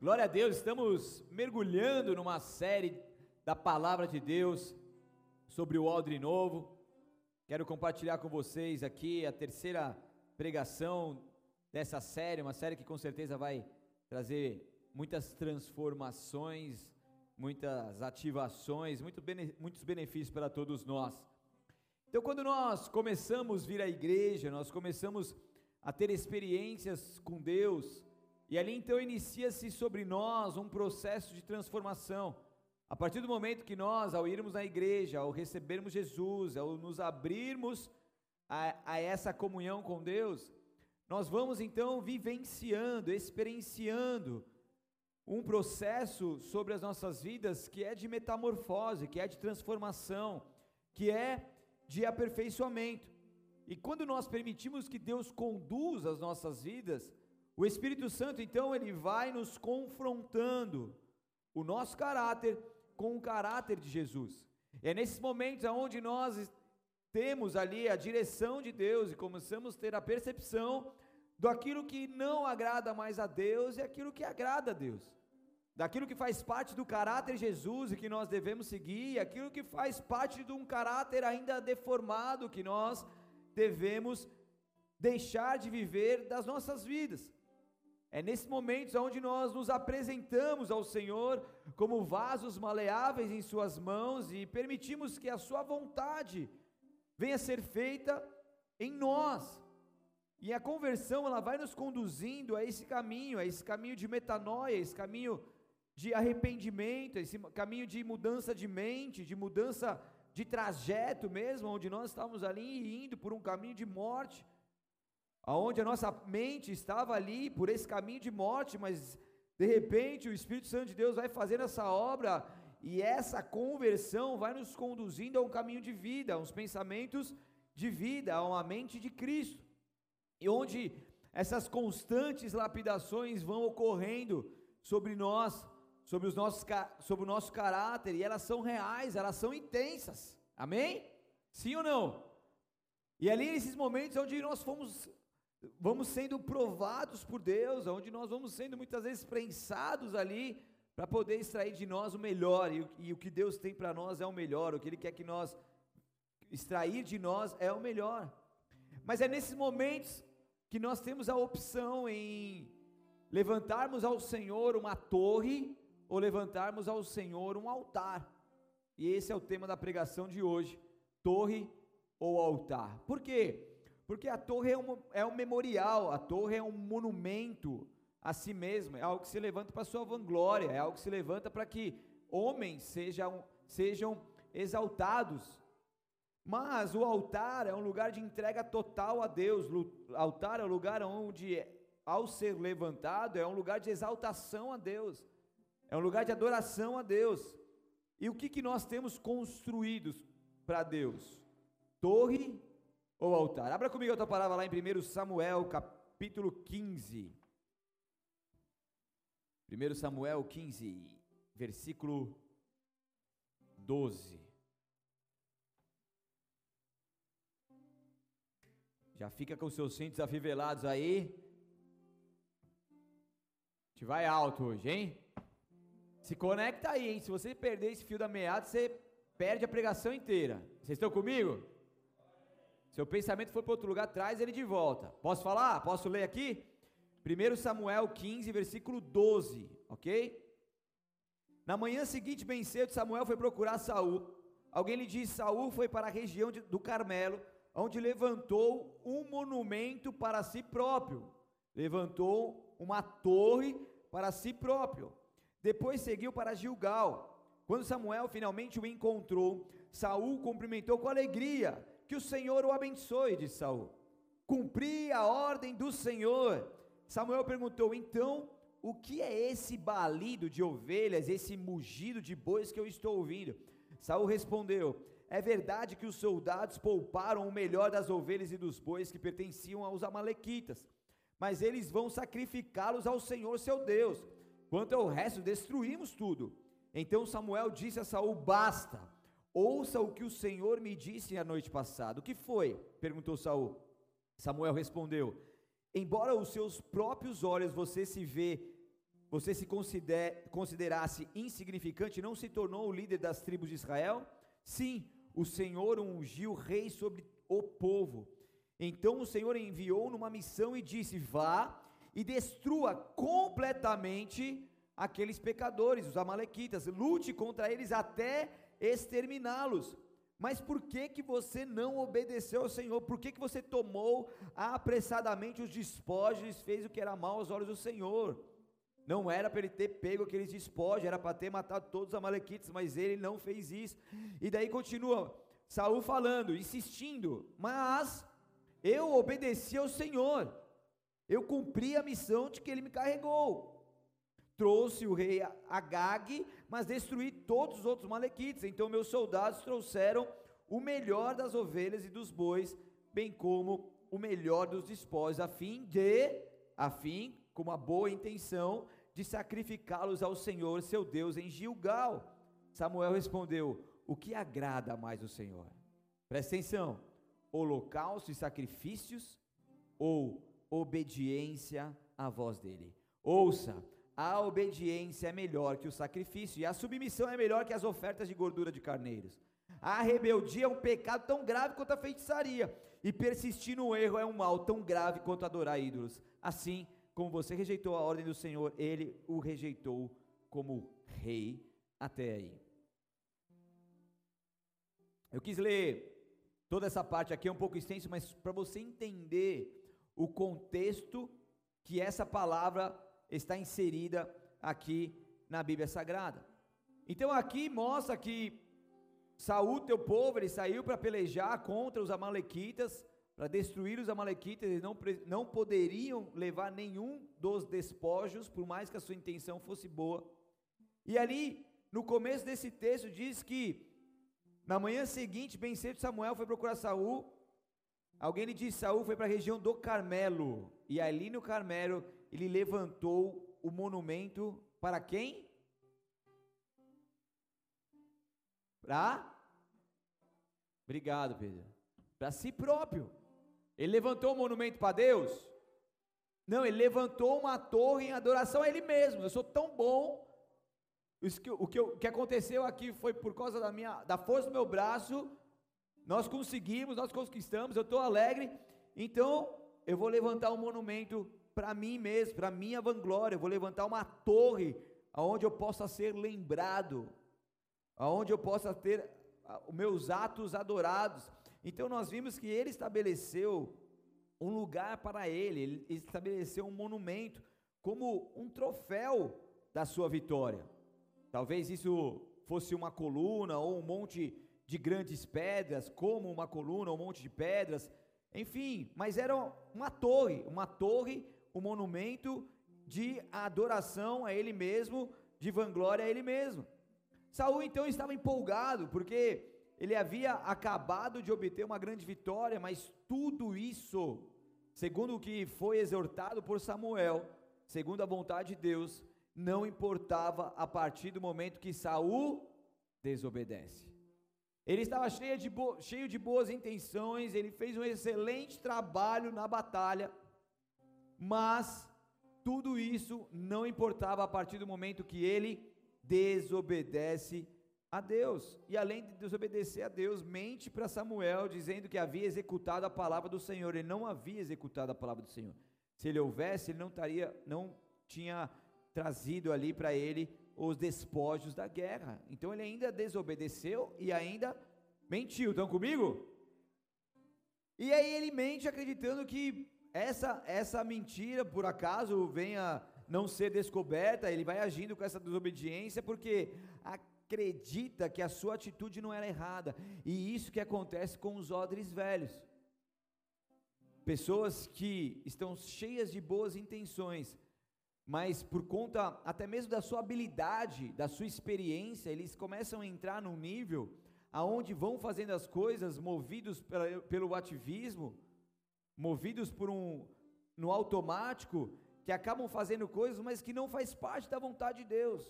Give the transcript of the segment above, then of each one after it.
Glória a Deus, estamos mergulhando numa série da palavra de Deus sobre o odre novo. Quero compartilhar com vocês aqui a terceira pregação dessa série, uma série que com certeza vai trazer muitas transformações, muitas ativações, muito bene, muitos benefícios para todos nós. Então, quando nós começamos a vir à igreja, nós começamos a ter experiências com Deus, e ali então inicia-se sobre nós um processo de transformação. A partir do momento que nós, ao irmos à igreja, ao recebermos Jesus, ao nos abrirmos a, a essa comunhão com Deus, nós vamos então vivenciando, experienciando um processo sobre as nossas vidas que é de metamorfose, que é de transformação, que é de aperfeiçoamento. E quando nós permitimos que Deus conduza as nossas vidas, o Espírito Santo então ele vai nos confrontando o nosso caráter com o caráter de Jesus. É nesses momentos onde nós temos ali a direção de Deus e começamos a ter a percepção daquilo que não agrada mais a Deus e aquilo que agrada a Deus. Daquilo que faz parte do caráter de Jesus e que nós devemos seguir, e aquilo que faz parte de um caráter ainda deformado que nós devemos deixar de viver das nossas vidas. É nesses momentos onde nós nos apresentamos ao Senhor como vasos maleáveis em Suas mãos e permitimos que a Sua vontade venha a ser feita em nós. E a conversão ela vai nos conduzindo a esse caminho, a esse caminho de metanoia, esse caminho de arrependimento, esse caminho de mudança de mente, de mudança de trajeto mesmo, onde nós estávamos ali indo por um caminho de morte aonde a nossa mente estava ali por esse caminho de morte, mas de repente o Espírito Santo de Deus vai fazendo essa obra e essa conversão vai nos conduzindo a um caminho de vida, a uns pensamentos de vida, a uma mente de Cristo. E onde essas constantes lapidações vão ocorrendo sobre nós, sobre, os nossos, sobre o nosso caráter, e elas são reais, elas são intensas. Amém? Sim ou não? E ali nesses momentos onde nós fomos vamos sendo provados por Deus, onde nós vamos sendo muitas vezes prensados ali para poder extrair de nós o melhor, e, e o que Deus tem para nós é o melhor, o que Ele quer que nós extrair de nós é o melhor. Mas é nesses momentos que nós temos a opção em levantarmos ao Senhor uma torre ou levantarmos ao Senhor um altar. E esse é o tema da pregação de hoje: torre ou altar. Por quê? Porque a torre é um, é um memorial, a torre é um monumento a si mesmo, é algo que se levanta para sua vanglória, é algo que se levanta para que homens sejam, sejam exaltados. Mas o altar é um lugar de entrega total a Deus, o altar é um lugar onde, ao ser levantado, é um lugar de exaltação a Deus, é um lugar de adoração a Deus. E o que, que nós temos construídos para Deus? Torre ou altar. Abra comigo outra palavra lá em 1 Samuel, capítulo 15. 1 Samuel 15, versículo 12. Já fica com seus cintos afivelados aí. A gente vai alto hoje, hein? Se conecta aí, hein? Se você perder esse fio da meada, você perde a pregação inteira. Vocês estão comigo? Seu pensamento foi para outro lugar, traz ele de volta. Posso falar? Posso ler aqui? 1 Samuel 15, versículo 12, ok? Na manhã seguinte, bem cedo, Samuel foi procurar Saul. Alguém lhe disse: Saul foi para a região de, do Carmelo, onde levantou um monumento para si próprio. Levantou uma torre para si próprio. Depois seguiu para Gilgal. Quando Samuel finalmente o encontrou, Saul cumprimentou com alegria que o Senhor o abençoe, disse Saul. Cumpri a ordem do Senhor. Samuel perguntou: então, o que é esse balido de ovelhas, esse mugido de bois que eu estou ouvindo? Saul respondeu: É verdade que os soldados pouparam o melhor das ovelhas e dos bois que pertenciam aos amalequitas, mas eles vão sacrificá-los ao Senhor seu Deus. Quanto ao resto, destruímos tudo. Então Samuel disse a Saul: Basta Ouça o que o Senhor me disse a noite passada. O que foi? perguntou Saul. Samuel respondeu: Embora os seus próprios olhos você se vê você se considerasse insignificante, não se tornou o líder das tribos de Israel? Sim, o Senhor ungiu rei sobre o povo. Então o Senhor enviou numa missão e disse: Vá e destrua completamente aqueles pecadores, os amalequitas, lute contra eles até exterminá-los. Mas por que que você não obedeceu ao Senhor? Por que que você tomou apressadamente os despojos fez o que era mal aos olhos do Senhor? Não era para ele ter pego aqueles despojos, era para ter matado todos os amalequitas, mas ele não fez isso. E daí continua Saul falando, insistindo, mas eu obedeci ao Senhor. Eu cumpri a missão de que ele me carregou. Trouxe o rei Agag, mas destruí todos os outros malequites. Então meus soldados trouxeram o melhor das ovelhas e dos bois, bem como o melhor dos despojos, a fim de, a fim, com uma boa intenção, de sacrificá-los ao Senhor, seu Deus, em Gilgal. Samuel respondeu: O que agrada mais o Senhor? Presta atenção: holocausto e sacrifícios ou obediência à voz dele? Ouça, a obediência é melhor que o sacrifício, e a submissão é melhor que as ofertas de gordura de carneiros. A rebeldia é um pecado tão grave quanto a feitiçaria, e persistir no erro é um mal tão grave quanto adorar ídolos. Assim, como você rejeitou a ordem do Senhor, ele o rejeitou como rei até aí. Eu quis ler toda essa parte aqui, é um pouco extenso, mas para você entender o contexto que essa palavra está inserida aqui na Bíblia Sagrada. Então aqui mostra que Saul, teu povo, ele saiu para pelejar contra os amalequitas, para destruir os amalequitas, eles não, não poderiam levar nenhum dos despojos, por mais que a sua intenção fosse boa. E ali, no começo desse texto, diz que na manhã seguinte, bem cedo, Samuel foi procurar Saul. Alguém lhe disse: Saul foi para a região do Carmelo. E ali no Carmelo, ele levantou o monumento para quem? Para? Obrigado, Pedro. Para si próprio. Ele levantou um monumento para Deus? Não, ele levantou uma torre em adoração a ele mesmo. Eu sou tão bom. O, que, o que aconteceu aqui foi por causa da minha, da força do meu braço. Nós conseguimos, nós conquistamos. Eu estou alegre. Então eu vou levantar um monumento para mim mesmo, para minha vanglória. Eu vou levantar uma torre aonde eu possa ser lembrado, aonde eu possa ter os meus atos adorados. Então nós vimos que ele estabeleceu um lugar para ele, ele estabeleceu um monumento como um troféu da sua vitória. Talvez isso fosse uma coluna ou um monte de grandes pedras, como uma coluna ou um monte de pedras, enfim, mas era uma torre, uma torre, um monumento de adoração a ele mesmo, de vanglória a ele mesmo. Saul então estava empolgado, porque ele havia acabado de obter uma grande vitória, mas tudo isso, segundo o que foi exortado por Samuel, segundo a vontade de Deus, não importava a partir do momento que Saul desobedece. Ele estava cheio de, cheio de boas intenções, ele fez um excelente trabalho na batalha, mas tudo isso não importava a partir do momento que ele desobedece a Deus. E além de desobedecer a Deus, mente para Samuel, dizendo que havia executado a palavra do Senhor. Ele não havia executado a palavra do Senhor. Se ele houvesse, ele não estaria, não tinha trazido ali para ele os despojos da guerra. Então ele ainda desobedeceu e ainda mentiu. Estão comigo? E aí ele mente acreditando que essa essa mentira por acaso venha não ser descoberta, ele vai agindo com essa desobediência porque acredita que a sua atitude não era errada. E isso que acontece com os odres velhos. Pessoas que estão cheias de boas intenções, mas por conta até mesmo da sua habilidade, da sua experiência, eles começam a entrar num nível aonde vão fazendo as coisas movidos pelo ativismo, movidos por um no automático, que acabam fazendo coisas, mas que não faz parte da vontade de Deus.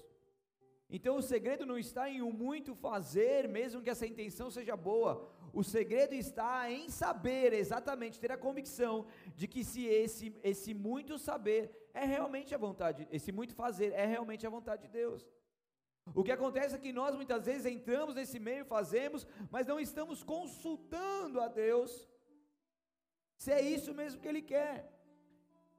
Então o segredo não está em o muito fazer, mesmo que essa intenção seja boa. O segredo está em saber exatamente, ter a convicção de que se esse, esse muito saber é realmente a vontade, esse muito fazer é realmente a vontade de Deus. O que acontece é que nós muitas vezes entramos nesse meio, fazemos, mas não estamos consultando a Deus se é isso mesmo que Ele quer.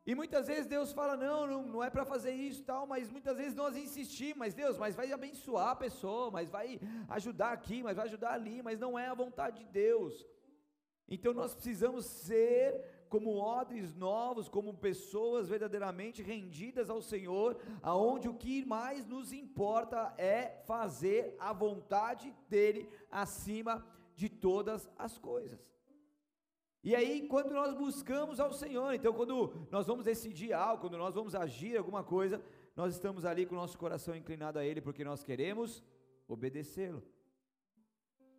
E muitas vezes Deus fala: não, não, não é para fazer isso tal, mas muitas vezes nós insistimos, mas Deus, mas vai abençoar a pessoa, mas vai ajudar aqui, mas vai ajudar ali, mas não é a vontade de Deus. Então nós precisamos ser como odres novos, como pessoas verdadeiramente rendidas ao Senhor, aonde o que mais nos importa é fazer a vontade dele acima de todas as coisas. E aí, quando nós buscamos ao Senhor, então quando nós vamos decidir algo, quando nós vamos agir alguma coisa, nós estamos ali com o nosso coração inclinado a Ele, porque nós queremos obedecê-lo.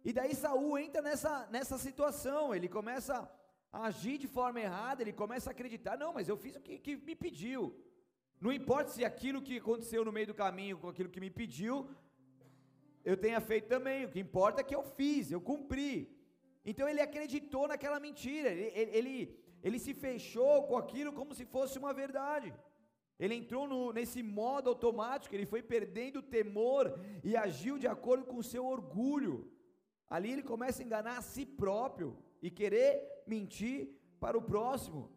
E daí Saul entra nessa, nessa situação, ele começa a agir de forma errada, ele começa a acreditar, não, mas eu fiz o que, que me pediu. Não importa se aquilo que aconteceu no meio do caminho com aquilo que me pediu, eu tenha feito também, o que importa é que eu fiz, eu cumpri. Então ele acreditou naquela mentira, ele, ele, ele, se fechou com aquilo como se fosse uma verdade. Ele entrou no, nesse modo automático, ele foi perdendo o temor e agiu de acordo com o seu orgulho. Ali ele começa a enganar a si próprio e querer mentir para o próximo.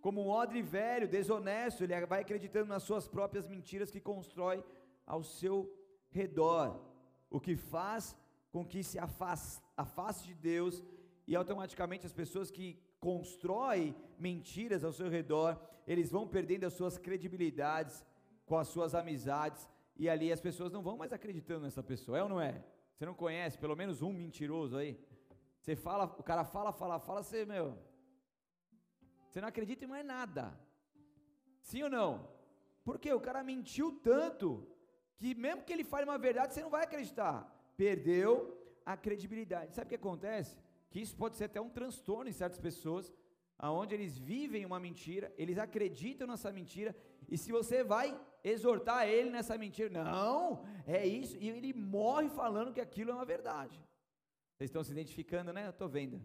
Como um odre velho, desonesto, ele vai acreditando nas suas próprias mentiras que constrói ao seu redor, o que faz com que se afaste, afaste de Deus e automaticamente as pessoas que constroem mentiras ao seu redor, eles vão perdendo as suas credibilidades com as suas amizades e ali as pessoas não vão mais acreditando nessa pessoa, é ou não é? Você não conhece pelo menos um mentiroso aí? Você fala, o cara fala, fala, fala, você, meu, você não acredita em mais nada. Sim ou não? Porque o cara mentiu tanto que mesmo que ele fale uma verdade, você não vai acreditar perdeu a credibilidade. Sabe o que acontece? Que isso pode ser até um transtorno em certas pessoas, aonde eles vivem uma mentira, eles acreditam nessa mentira, e se você vai exortar ele nessa mentira, não, é isso, e ele morre falando que aquilo é uma verdade. Vocês estão se identificando, né? Eu estou vendo.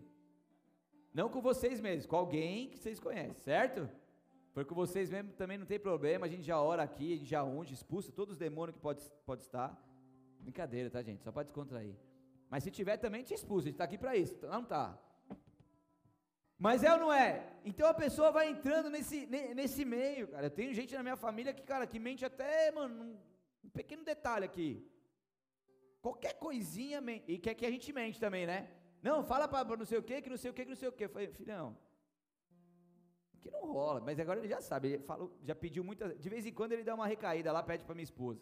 Não com vocês mesmos, com alguém que vocês conhecem, certo? Foi com vocês mesmo também não tem problema, a gente já ora aqui, a gente já unge, expulsa todos os demônios que pode, pode estar. Brincadeira, tá, gente? Só para descontrair. Mas se tiver também, te expulsa. A gente está aqui para isso. Não tá. Mas é ou não é? Então a pessoa vai entrando nesse, nesse meio, cara. Eu tenho gente na minha família que, cara, que mente até, mano, um, pequeno detalhe aqui. Qualquer coisinha, e quer que a gente mente também, né? Não, fala para não sei o que, que não sei o que, que não sei o que. Eu falei, filhão, que não rola. Mas agora ele já sabe, ele falou, já pediu muitas. De vez em quando ele dá uma recaída lá, pede para minha esposa,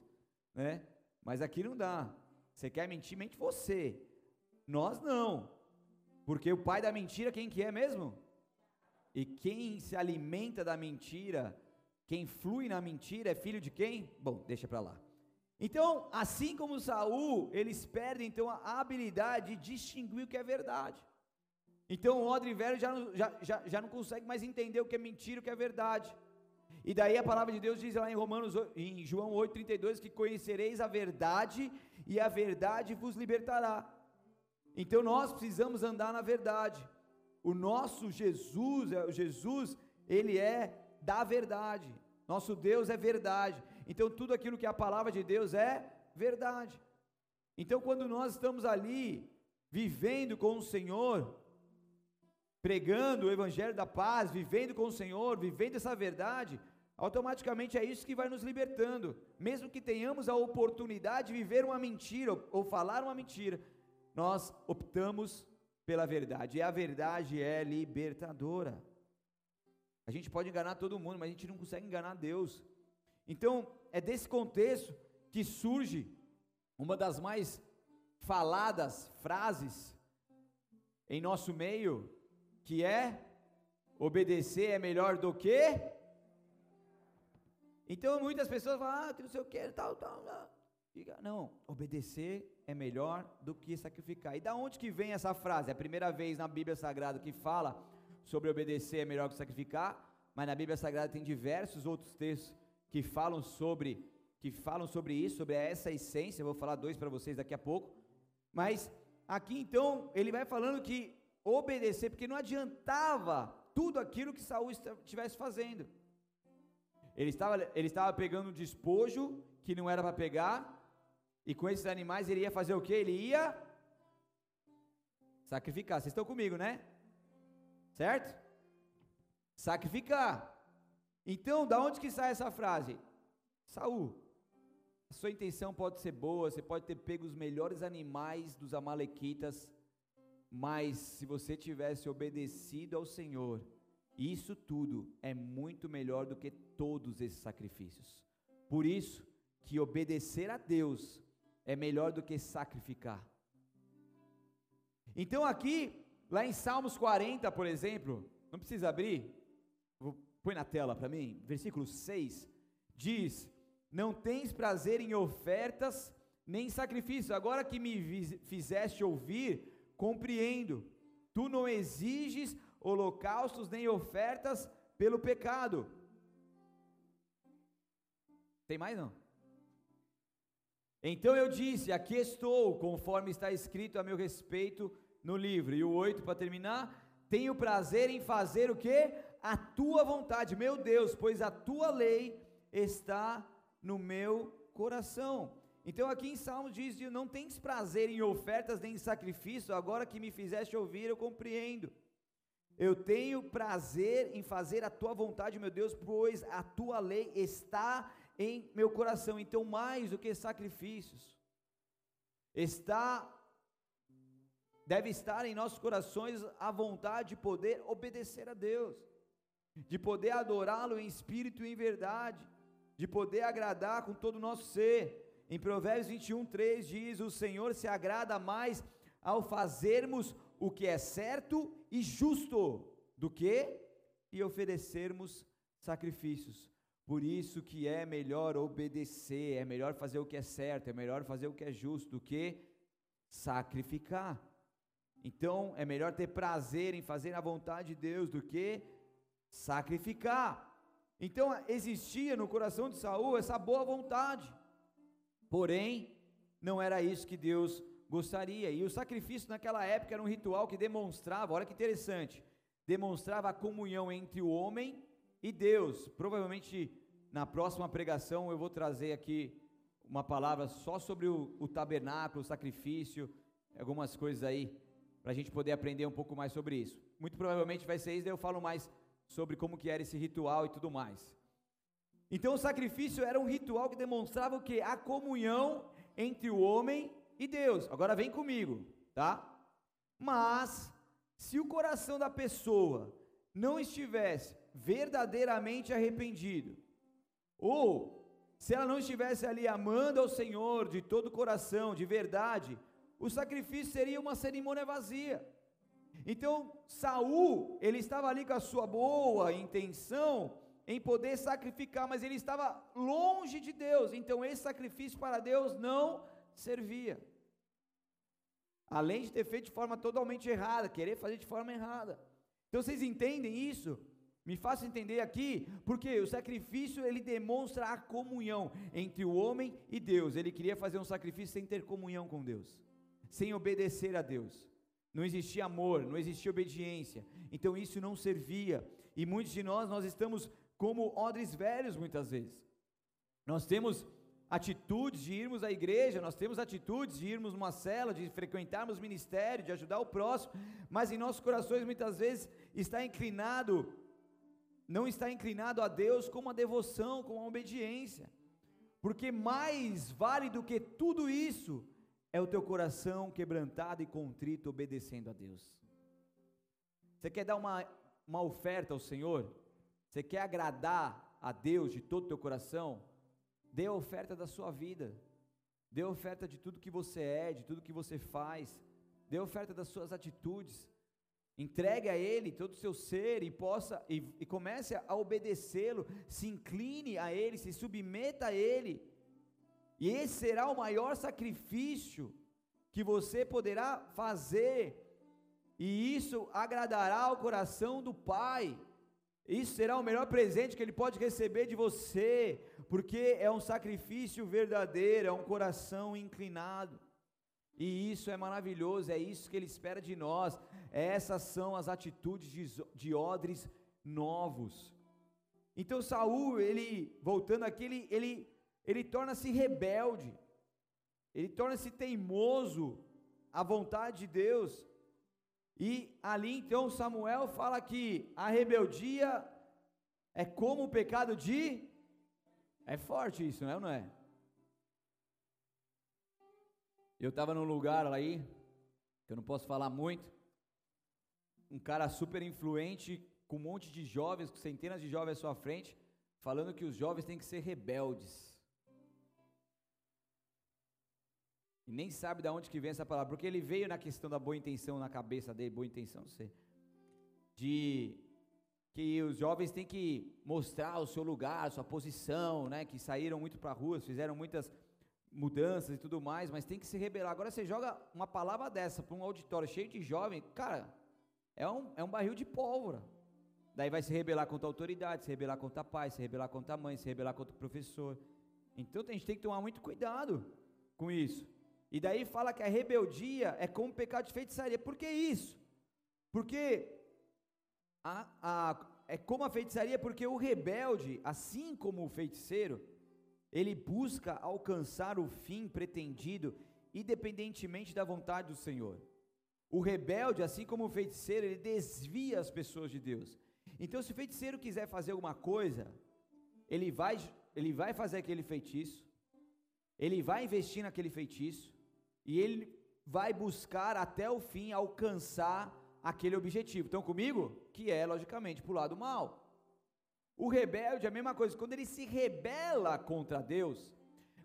né? Mas aqui não dá. Você quer mentir, mente você. Nós não. Porque o pai da mentira, quem que é mesmo? E quem se alimenta da mentira, quem flui na mentira, é filho de quem? Bom, deixa para lá. Então, assim como Saul, eles perdem então a habilidade de distinguir o que é verdade. Então o odre velho já, já, já, já não consegue mais entender o que é mentira e o que é verdade. E daí a palavra de Deus diz lá em Romanos, em João 8:32 que conhecereis a verdade e a verdade vos libertará. Então nós precisamos andar na verdade. O nosso Jesus, é, o Jesus, ele é da verdade. Nosso Deus é verdade. Então tudo aquilo que é a palavra de Deus é verdade. Então quando nós estamos ali vivendo com o Senhor, pregando o evangelho da paz, vivendo com o Senhor, vivendo essa verdade, automaticamente é isso que vai nos libertando. Mesmo que tenhamos a oportunidade de viver uma mentira ou falar uma mentira, nós optamos pela verdade. E a verdade é libertadora. A gente pode enganar todo mundo, mas a gente não consegue enganar Deus. Então, é desse contexto que surge uma das mais faladas frases em nosso meio, que é obedecer é melhor do que então muitas pessoas falam, ah, não sei o que, tal, tal, tal. Não, obedecer é melhor do que sacrificar. E da onde que vem essa frase? É a primeira vez na Bíblia Sagrada que fala sobre obedecer é melhor que sacrificar, mas na Bíblia Sagrada tem diversos outros textos que falam sobre que falam sobre isso, sobre essa essência. Eu vou falar dois para vocês daqui a pouco. Mas aqui então ele vai falando que obedecer, porque não adiantava tudo aquilo que Saul estivesse fazendo. Ele estava, ele estava pegando um despojo que não era para pegar, e com esses animais ele ia fazer o que? Ele ia sacrificar. Vocês estão comigo, né? Certo? Sacrificar. Então, da onde que sai essa frase? Saul. A sua intenção pode ser boa, você pode ter pego os melhores animais dos amalequitas, mas se você tivesse obedecido ao Senhor, isso tudo é muito melhor do que todos esses sacrifícios. Por isso que obedecer a Deus é melhor do que sacrificar. Então aqui, lá em Salmos 40, por exemplo, não precisa abrir, põe na tela para mim, versículo 6, diz: Não tens prazer em ofertas nem sacrifícios, agora que me fizeste ouvir, compreendo. Tu não exiges holocaustos nem ofertas pelo pecado. Tem mais não? Então eu disse: Aqui estou, conforme está escrito a meu respeito no livro. E o 8 para terminar, tenho prazer em fazer o que? A tua vontade, meu Deus, pois a tua lei está no meu coração. Então aqui em Salmos diz: Não tens prazer em ofertas nem em sacrifício, agora que me fizeste ouvir, eu compreendo. Eu tenho prazer em fazer a tua vontade, meu Deus, pois a tua lei está em meu coração. Então, mais do que sacrifícios, está deve estar em nossos corações a vontade de poder obedecer a Deus, de poder adorá-lo em espírito e em verdade, de poder agradar com todo o nosso ser. Em Provérbios 21, 3 diz: O Senhor se agrada mais ao fazermos o que é certo e justo do que e oferecermos sacrifícios. Por isso que é melhor obedecer, é melhor fazer o que é certo, é melhor fazer o que é justo do que sacrificar. Então, é melhor ter prazer em fazer a vontade de Deus do que sacrificar. Então, existia no coração de Saul essa boa vontade. Porém, não era isso que Deus gostaria. E o sacrifício naquela época era um ritual que demonstrava, olha que interessante, demonstrava a comunhão entre o homem e Deus. Provavelmente na próxima pregação eu vou trazer aqui uma palavra só sobre o, o tabernáculo, o sacrifício, algumas coisas aí, para a gente poder aprender um pouco mais sobre isso. Muito provavelmente vai ser isso, daí eu falo mais sobre como que era esse ritual e tudo mais. Então o sacrifício era um ritual que demonstrava o que? A comunhão entre o homem e Deus. Agora vem comigo, tá? Mas se o coração da pessoa não estivesse verdadeiramente arrependido, ou se ela não estivesse ali amando ao Senhor de todo o coração, de verdade, o sacrifício seria uma cerimônia vazia. Então, Saul, ele estava ali com a sua boa intenção em poder sacrificar, mas ele estava longe de Deus. Então, esse sacrifício para Deus não servia. Além de ter feito de forma totalmente errada, querer fazer de forma errada. Então vocês entendem isso? Me faça entender aqui, porque o sacrifício ele demonstra a comunhão entre o homem e Deus. Ele queria fazer um sacrifício sem ter comunhão com Deus, sem obedecer a Deus. Não existia amor, não existia obediência. Então isso não servia. E muitos de nós nós estamos como odres velhos muitas vezes. Nós temos atitudes de irmos à igreja, nós temos atitudes de irmos numa cela, de frequentarmos ministério, de ajudar o próximo, mas em nossos corações muitas vezes está inclinado, não está inclinado a Deus com uma devoção, com uma obediência, porque mais vale do que tudo isso é o teu coração quebrantado e contrito obedecendo a Deus. Você quer dar uma, uma oferta ao Senhor? Você quer agradar a Deus de todo o teu coração? Dê a oferta da sua vida. Dê a oferta de tudo que você é, de tudo que você faz. Dê a oferta das suas atitudes. Entregue a Ele todo o seu ser e possa e, e comece a obedecê-lo. Se incline a Ele, se submeta a Ele. E esse será o maior sacrifício que você poderá fazer. E isso agradará ao coração do Pai. Isso será o melhor presente que ele pode receber de você, porque é um sacrifício verdadeiro, é um coração inclinado. E isso é maravilhoso, é isso que ele espera de nós. Essas são as atitudes de, de odres novos. Então Saul, ele voltando aqui, ele, ele, ele torna-se rebelde. Ele torna-se teimoso à vontade de Deus. E ali então Samuel fala que a rebeldia é como o pecado de é forte isso, não é ou não é? Eu estava num lugar aí, que eu não posso falar muito, um cara super influente, com um monte de jovens, com centenas de jovens à sua frente, falando que os jovens têm que ser rebeldes. E nem sabe de onde que vem essa palavra, porque ele veio na questão da boa intenção na cabeça dele, boa intenção, não sei. De que os jovens têm que mostrar o seu lugar, a sua posição, né? Que saíram muito para a rua, fizeram muitas mudanças e tudo mais, mas tem que se rebelar. Agora você joga uma palavra dessa para um auditório cheio de jovem, cara, é um, é um barril de pólvora. Daí vai se rebelar contra a autoridade, se rebelar contra a pai, se rebelar contra a mãe, se rebelar contra o professor. Então a gente tem que tomar muito cuidado com isso. E daí fala que a rebeldia é como um pecado de feitiçaria. Por que isso? Porque a, a, é como a feitiçaria, porque o rebelde, assim como o feiticeiro, ele busca alcançar o fim pretendido, independentemente da vontade do Senhor. O rebelde, assim como o feiticeiro, ele desvia as pessoas de Deus. Então, se o feiticeiro quiser fazer alguma coisa, ele vai, ele vai fazer aquele feitiço, ele vai investir naquele feitiço, e ele vai buscar até o fim alcançar aquele objetivo. Estão comigo? Que é, logicamente, para o lado mal. O rebelde é a mesma coisa, quando ele se rebela contra Deus,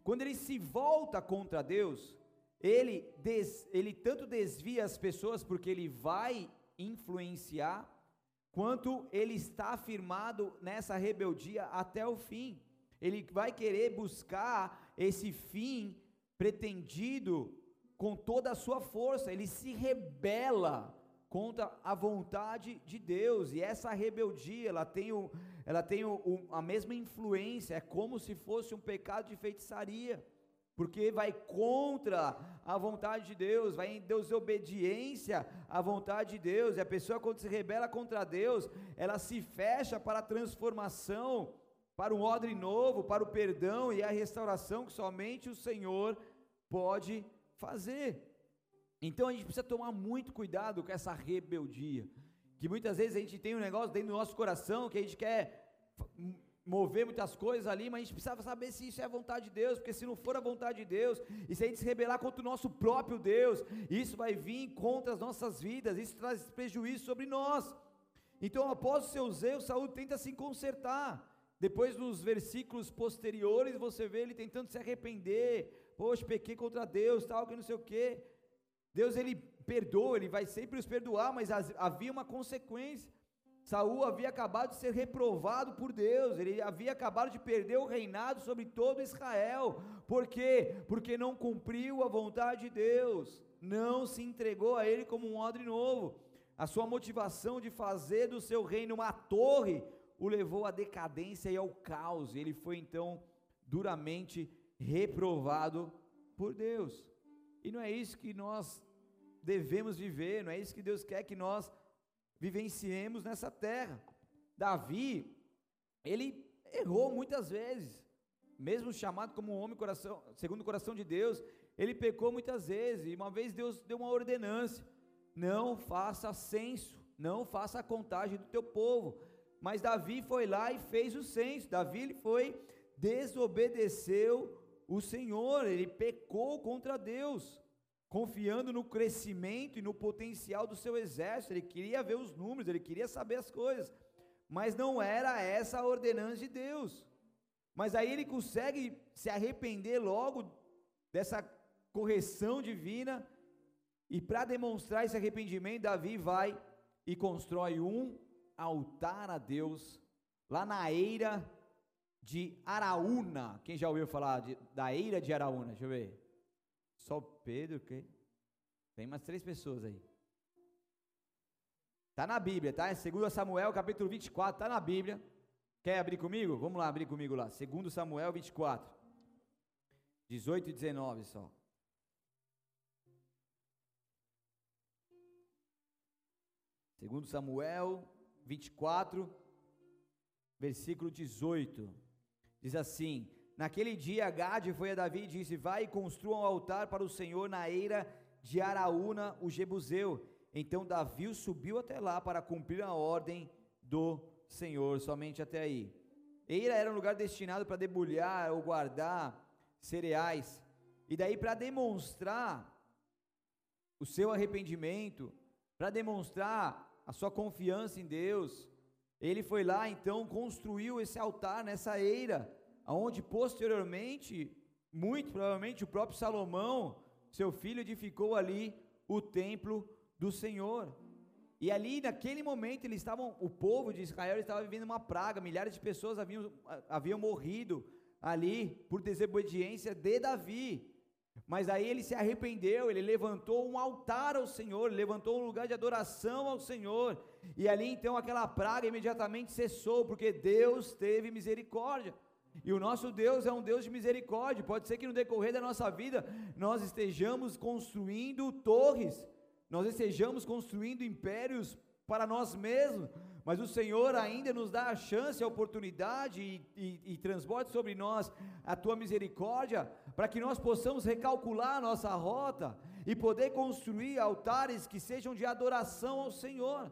quando ele se volta contra Deus, ele, des, ele tanto desvia as pessoas porque ele vai influenciar, quanto ele está firmado nessa rebeldia até o fim. Ele vai querer buscar esse fim pretendido com toda a sua força, ele se rebela contra a vontade de Deus, e essa rebeldia, ela tem, o, ela tem o, o, a mesma influência, é como se fosse um pecado de feitiçaria, porque vai contra a vontade de Deus, vai em desobediência à vontade de Deus, e a pessoa quando se rebela contra Deus, ela se fecha para a transformação, para um odre novo, para o perdão e a restauração que somente o Senhor pode fazer. Então a gente precisa tomar muito cuidado com essa rebeldia. Que muitas vezes a gente tem um negócio dentro do nosso coração que a gente quer mover muitas coisas ali, mas a gente precisa saber se isso é a vontade de Deus, porque se não for a vontade de Deus, e se a gente se rebelar contra o nosso próprio Deus, isso vai vir contra as nossas vidas, isso traz prejuízo sobre nós. Então, após os seus erros, Saúl tenta se consertar. Depois, nos versículos posteriores, você vê ele tentando se arrepender. Poxa, pequei contra Deus, tal, que não sei o quê. Deus ele perdoa, ele vai sempre os perdoar, mas havia uma consequência. Saul havia acabado de ser reprovado por Deus, ele havia acabado de perder o reinado sobre todo Israel. Por quê? Porque não cumpriu a vontade de Deus, não se entregou a ele como um odre novo. A sua motivação de fazer do seu reino uma torre o levou à decadência e ao caos. Ele foi então duramente reprovado por Deus. E não é isso que nós devemos viver, não é isso que Deus quer que nós vivenciemos nessa terra. Davi, ele errou muitas vezes, mesmo chamado como homem coração, segundo o coração de Deus, ele pecou muitas vezes, e uma vez Deus deu uma ordenança: não faça censo, não faça a contagem do teu povo. Mas Davi foi lá e fez o censo. Davi ele foi desobedeceu o Senhor, ele pecou contra Deus, confiando no crescimento e no potencial do seu exército, ele queria ver os números, ele queria saber as coisas, mas não era essa a ordenança de Deus. Mas aí ele consegue se arrepender logo dessa correção divina, e para demonstrar esse arrependimento, Davi vai e constrói um altar a Deus lá na eira de Araúna. Quem já ouviu falar de, da Eira de Araúna? Deixa eu ver. Só o Pedro, quem? Tem umas três pessoas aí. Está na Bíblia, tá? É 2 Samuel, capítulo 24, está na Bíblia. Quer abrir comigo? Vamos lá, abrir comigo lá. 2 Samuel 24. 18 e 19 só. Segundo Samuel 24, versículo 18. Diz assim: Naquele dia Gade foi a Davi e disse: Vai e construa um altar para o Senhor na eira de Araúna, o Jebuseu. Então Davi subiu até lá para cumprir a ordem do Senhor, somente até aí. Eira era um lugar destinado para debulhar ou guardar cereais. E daí para demonstrar o seu arrependimento, para demonstrar a sua confiança em Deus, ele foi lá então construiu esse altar nessa eira, aonde posteriormente, muito provavelmente o próprio Salomão, seu filho edificou ali o templo do Senhor. E ali naquele momento eles estavam, o povo de Israel estava vivendo uma praga, milhares de pessoas haviam, haviam morrido ali por desobediência de Davi. Mas aí ele se arrependeu, ele levantou um altar ao Senhor, levantou um lugar de adoração ao Senhor, e ali então aquela praga imediatamente cessou, porque Deus teve misericórdia. E o nosso Deus é um Deus de misericórdia. Pode ser que no decorrer da nossa vida nós estejamos construindo torres, nós estejamos construindo impérios para nós mesmos, mas o Senhor ainda nos dá a chance, a oportunidade e, e, e transborde sobre nós a tua misericórdia, para que nós possamos recalcular a nossa rota e poder construir altares que sejam de adoração ao Senhor.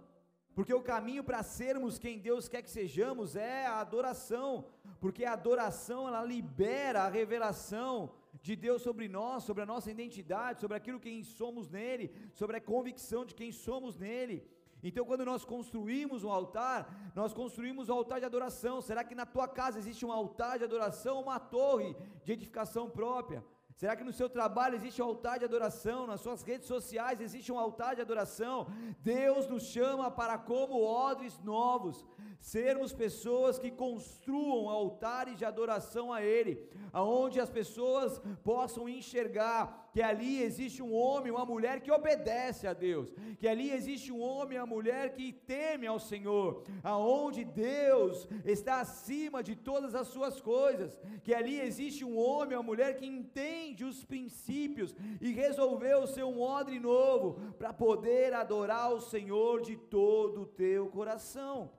Porque o caminho para sermos quem Deus quer que sejamos é a adoração, porque a adoração ela libera a revelação de Deus sobre nós, sobre a nossa identidade, sobre aquilo quem somos nele, sobre a convicção de quem somos nele. Então, quando nós construímos um altar, nós construímos um altar de adoração. Será que na tua casa existe um altar de adoração, uma torre de edificação própria? Será que no seu trabalho existe um altar de adoração? Nas suas redes sociais existe um altar de adoração? Deus nos chama para, como odres novos, sermos pessoas que construam altares de adoração a Ele, aonde as pessoas possam enxergar que ali existe um homem, uma mulher que obedece a Deus, que ali existe um homem, uma mulher que teme ao Senhor, aonde Deus está acima de todas as suas coisas, que ali existe um homem, uma mulher que entende os princípios e resolveu ser um odre novo para poder adorar o Senhor de todo o teu coração.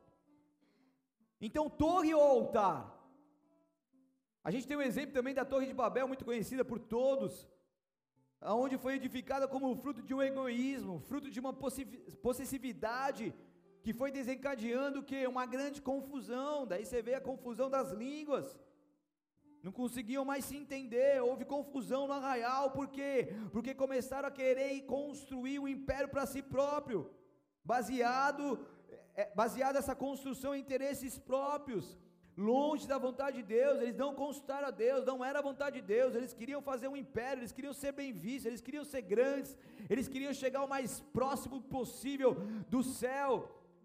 Então, torre ou altar? A gente tem um exemplo também da Torre de Babel, muito conhecida por todos, aonde foi edificada como fruto de um egoísmo, fruto de uma possessividade que foi desencadeando que uma grande confusão. Daí você vê a confusão das línguas. Não conseguiam mais se entender, houve confusão no arraial, por quê? Porque começaram a querer construir um império para si próprio, baseado é, baseado essa construção em interesses próprios, longe da vontade de Deus, eles não consultaram a Deus, não era a vontade de Deus, eles queriam fazer um império, eles queriam ser bem vistos, eles queriam ser grandes, eles queriam chegar o mais próximo possível do céu,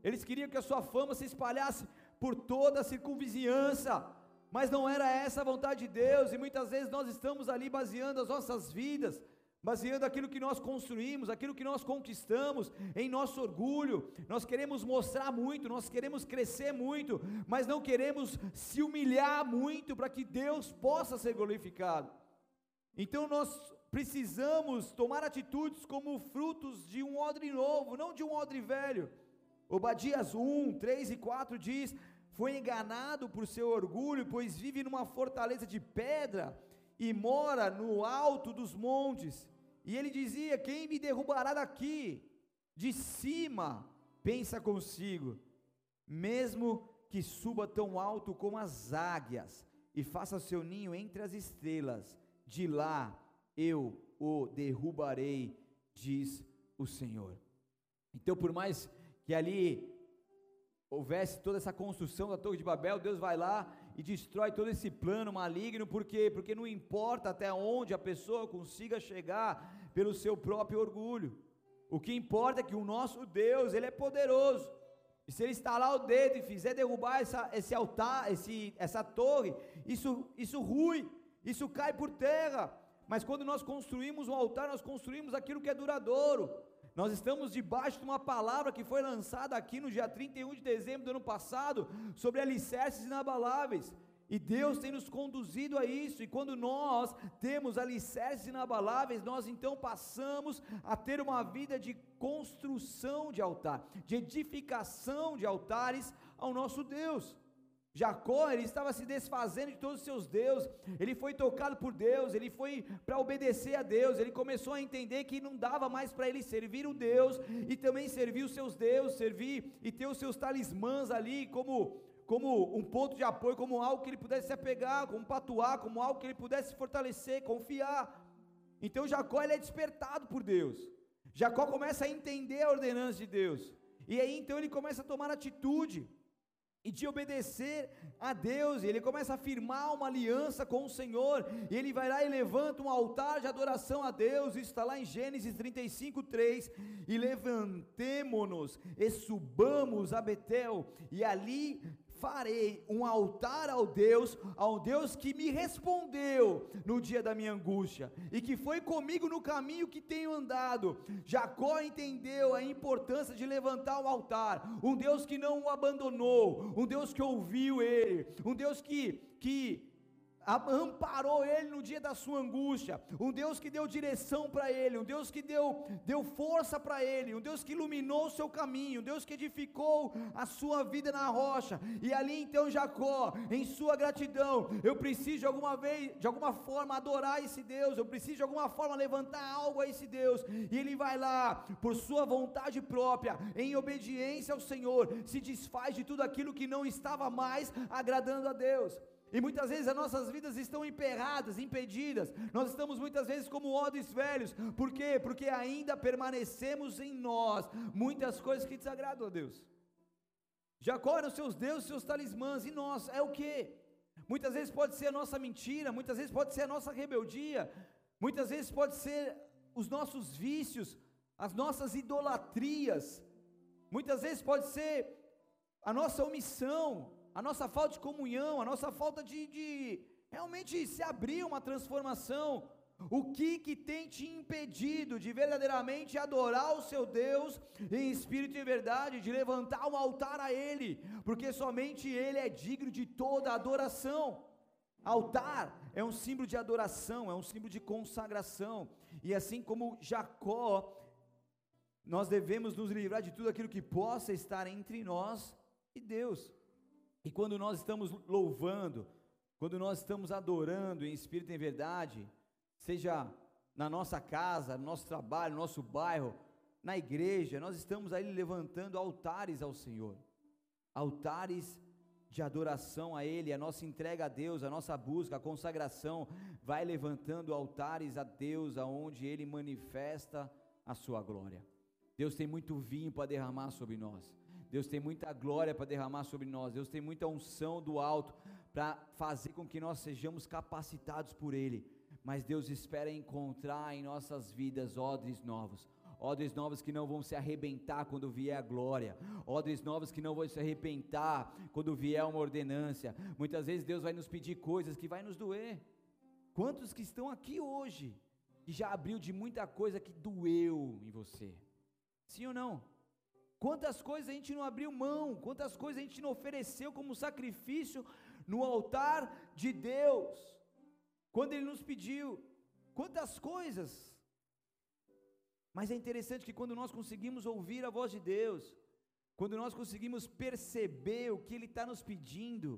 eles queriam que a sua fama se espalhasse por toda a circunvizinhança, mas não era essa a vontade de Deus, e muitas vezes nós estamos ali baseando as nossas vidas, baseando aquilo que nós construímos, aquilo que nós conquistamos, em nosso orgulho. Nós queremos mostrar muito, nós queremos crescer muito, mas não queremos se humilhar muito para que Deus possa ser glorificado. Então nós precisamos tomar atitudes como frutos de um odre novo, não de um odre velho. Obadias 1, 3 e 4 diz: Foi enganado por seu orgulho, pois vive numa fortaleza de pedra e mora no alto dos montes. E ele dizia: Quem me derrubará daqui? De cima, pensa consigo, mesmo que suba tão alto como as águias e faça seu ninho entre as estrelas, de lá eu o derrubarei, diz o Senhor. Então, por mais que ali houvesse toda essa construção da Torre de Babel, Deus vai lá e destrói todo esse plano maligno, por quê? Porque não importa até onde a pessoa consiga chegar pelo seu próprio orgulho. O que importa é que o nosso Deus, ele é poderoso. E se ele estalar o dedo e fizer derrubar essa, esse altar, esse, essa torre, isso, isso rui, isso cai por terra. Mas quando nós construímos um altar, nós construímos aquilo que é duradouro. Nós estamos debaixo de uma palavra que foi lançada aqui no dia 31 de dezembro do ano passado sobre alicerces inabaláveis. E Deus tem nos conduzido a isso, e quando nós temos alicerces inabaláveis, nós então passamos a ter uma vida de construção de altar, de edificação de altares ao nosso Deus. Jacó, ele estava se desfazendo de todos os seus deuses, ele foi tocado por Deus, ele foi para obedecer a Deus, ele começou a entender que não dava mais para ele servir o Deus e também servir os seus deuses, servir e ter os seus talismãs ali como como um ponto de apoio, como algo que ele pudesse se apegar, como patuar, como algo que ele pudesse fortalecer, confiar. Então Jacó ele é despertado por Deus. Jacó começa a entender a ordenança de Deus. E aí então ele começa a tomar atitude e de obedecer a Deus, e ele começa a firmar uma aliança com o Senhor, e ele vai lá e levanta um altar de adoração a Deus, isso está lá em Gênesis 35, 3, e levantemo-nos e subamos a Betel, e ali farei um altar ao Deus, ao Deus que me respondeu no dia da minha angústia e que foi comigo no caminho que tenho andado. Jacó entendeu a importância de levantar o altar, um Deus que não o abandonou, um Deus que ouviu ele, um Deus que que amparou ele no dia da sua angústia, um Deus que deu direção para ele, um Deus que deu, deu força para ele, um Deus que iluminou o seu caminho, um Deus que edificou a sua vida na rocha. E ali então Jacó, em sua gratidão, eu preciso de alguma vez, de alguma forma adorar esse Deus, eu preciso de alguma forma levantar algo a esse Deus. E ele vai lá por sua vontade própria, em obediência ao Senhor, se desfaz de tudo aquilo que não estava mais agradando a Deus. E muitas vezes as nossas vidas estão emperradas, impedidas. Nós estamos muitas vezes como odres velhos. Por quê? Porque ainda permanecemos em nós muitas coisas que desagradam a Deus. Jacó eram seus deuses, seus talismãs, e nós é o que? Muitas vezes pode ser a nossa mentira, muitas vezes pode ser a nossa rebeldia, muitas vezes pode ser os nossos vícios, as nossas idolatrias, muitas vezes pode ser a nossa omissão, a nossa falta de comunhão, a nossa falta de, de realmente se abrir uma transformação. O que que tem te impedido de verdadeiramente adorar o seu Deus em espírito e verdade, de levantar um altar a Ele, porque somente Ele é digno de toda adoração. Altar é um símbolo de adoração, é um símbolo de consagração, e assim como Jacó, nós devemos nos livrar de tudo aquilo que possa estar entre nós e Deus. E quando nós estamos louvando, quando nós estamos adorando em espírito e em verdade, seja na nossa casa, no nosso trabalho, no nosso bairro, na igreja, nós estamos aí levantando altares ao Senhor, altares de adoração a Ele, a nossa entrega a Deus, a nossa busca, a consagração, vai levantando altares a Deus, aonde Ele manifesta a Sua glória. Deus tem muito vinho para derramar sobre nós. Deus tem muita glória para derramar sobre nós, Deus tem muita unção do alto para fazer com que nós sejamos capacitados por Ele. Mas Deus espera encontrar em nossas vidas odres novos, odres novos que não vão se arrebentar quando vier a glória, odres novos que não vão se arrebentar quando vier uma ordenância. Muitas vezes Deus vai nos pedir coisas que vai nos doer. Quantos que estão aqui hoje que já abriu de muita coisa que doeu em você? Sim ou não? Quantas coisas a gente não abriu mão, quantas coisas a gente não ofereceu como sacrifício no altar de Deus, quando Ele nos pediu, quantas coisas. Mas é interessante que quando nós conseguimos ouvir a voz de Deus, quando nós conseguimos perceber o que Ele está nos pedindo,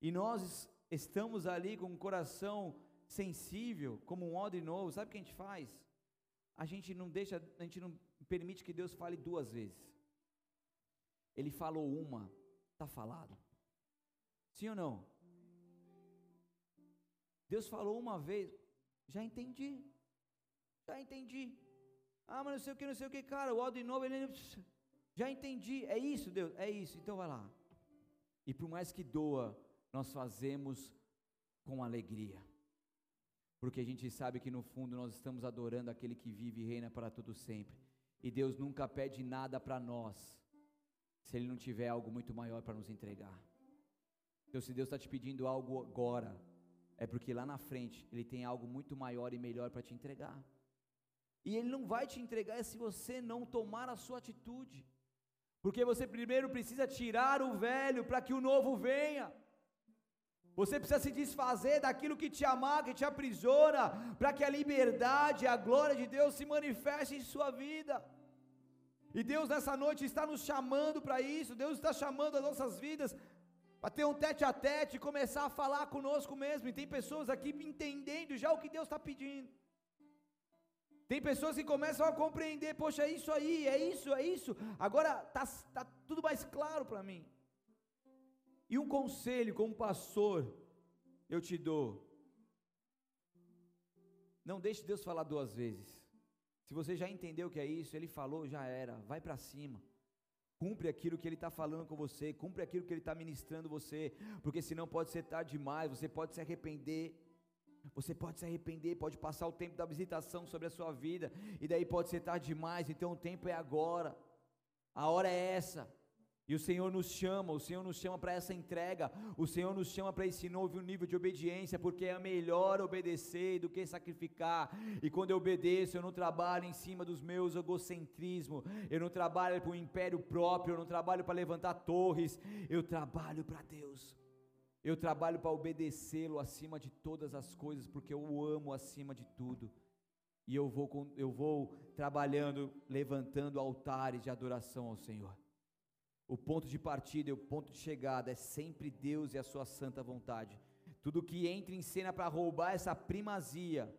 e nós estamos ali com um coração sensível, como um odre novo, sabe o que a gente faz? A gente não deixa, a gente não permite que Deus fale duas vezes. Ele falou uma, está falado. Sim ou não? Deus falou uma vez, já entendi. Já entendi. Ah, mas não sei o que, não sei o que, cara, o de novo, ele. Já entendi. É isso, Deus? É isso. Então vai lá. E por mais que doa, nós fazemos com alegria. Porque a gente sabe que no fundo nós estamos adorando aquele que vive e reina para todo sempre. E Deus nunca pede nada para nós se Ele não tiver algo muito maior para nos entregar. Então, se Deus está te pedindo algo agora, é porque lá na frente Ele tem algo muito maior e melhor para te entregar. E Ele não vai te entregar se você não tomar a sua atitude. Porque você primeiro precisa tirar o velho para que o novo venha. Você precisa se desfazer daquilo que te amarga, que te aprisiona, para que a liberdade, a glória de Deus se manifeste em sua vida. E Deus nessa noite está nos chamando para isso, Deus está chamando as nossas vidas para ter um tete a tete, começar a falar conosco mesmo. E tem pessoas aqui entendendo já o que Deus está pedindo. Tem pessoas que começam a compreender, poxa, é isso aí, é isso, é isso. Agora está tá tudo mais claro para mim. E um conselho como pastor, eu te dou. Não deixe Deus falar duas vezes. Se você já entendeu o que é isso, Ele falou, já era. Vai para cima. Cumpre aquilo que Ele está falando com você, cumpre aquilo que Ele está ministrando você, porque senão pode ser tarde demais, você pode se arrepender. Você pode se arrepender, pode passar o tempo da visitação sobre a sua vida, e daí pode ser tarde demais, então o tempo é agora, a hora é essa. E o Senhor nos chama, o Senhor nos chama para essa entrega, o Senhor nos chama para esse novo nível de obediência, porque é melhor obedecer do que sacrificar. E quando eu obedeço, eu não trabalho em cima dos meus egocentrismos, eu não trabalho para o império próprio, eu não trabalho para levantar torres, eu trabalho para Deus. Eu trabalho para obedecê-lo acima de todas as coisas, porque eu o amo acima de tudo. E eu vou, eu vou trabalhando, levantando altares de adoração ao Senhor. O ponto de partida e o ponto de chegada é sempre Deus e a sua santa vontade. Tudo que entra em cena para roubar essa primazia,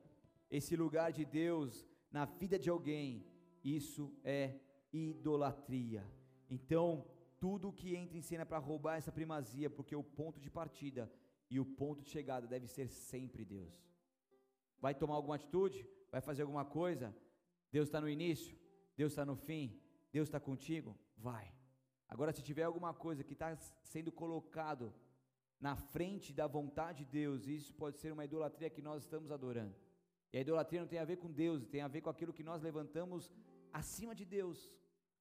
esse lugar de Deus na vida de alguém, isso é idolatria. Então, tudo que entra em cena para roubar essa primazia, porque o ponto de partida e o ponto de chegada deve ser sempre Deus. Vai tomar alguma atitude? Vai fazer alguma coisa? Deus está no início? Deus está no fim? Deus está contigo? Vai. Agora, se tiver alguma coisa que está sendo colocado na frente da vontade de Deus, isso pode ser uma idolatria que nós estamos adorando. E a idolatria não tem a ver com Deus, tem a ver com aquilo que nós levantamos acima de Deus.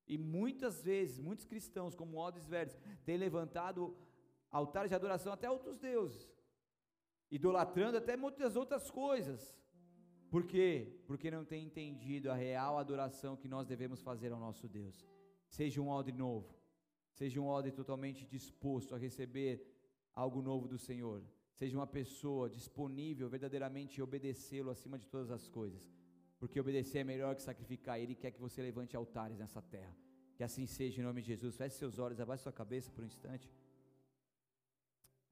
E muitas vezes, muitos cristãos, como Odes Verdes, têm levantado altares de adoração até outros deuses, idolatrando até muitas outras coisas. Por quê? Porque não tem entendido a real adoração que nós devemos fazer ao nosso Deus. Seja um odre novo, Seja um odre totalmente disposto a receber algo novo do Senhor. Seja uma pessoa disponível verdadeiramente a obedecê-lo acima de todas as coisas. Porque obedecer é melhor que sacrificar. Ele quer que você levante altares nessa terra. Que assim seja em nome de Jesus. Feche seus olhos, abaixe sua cabeça por um instante.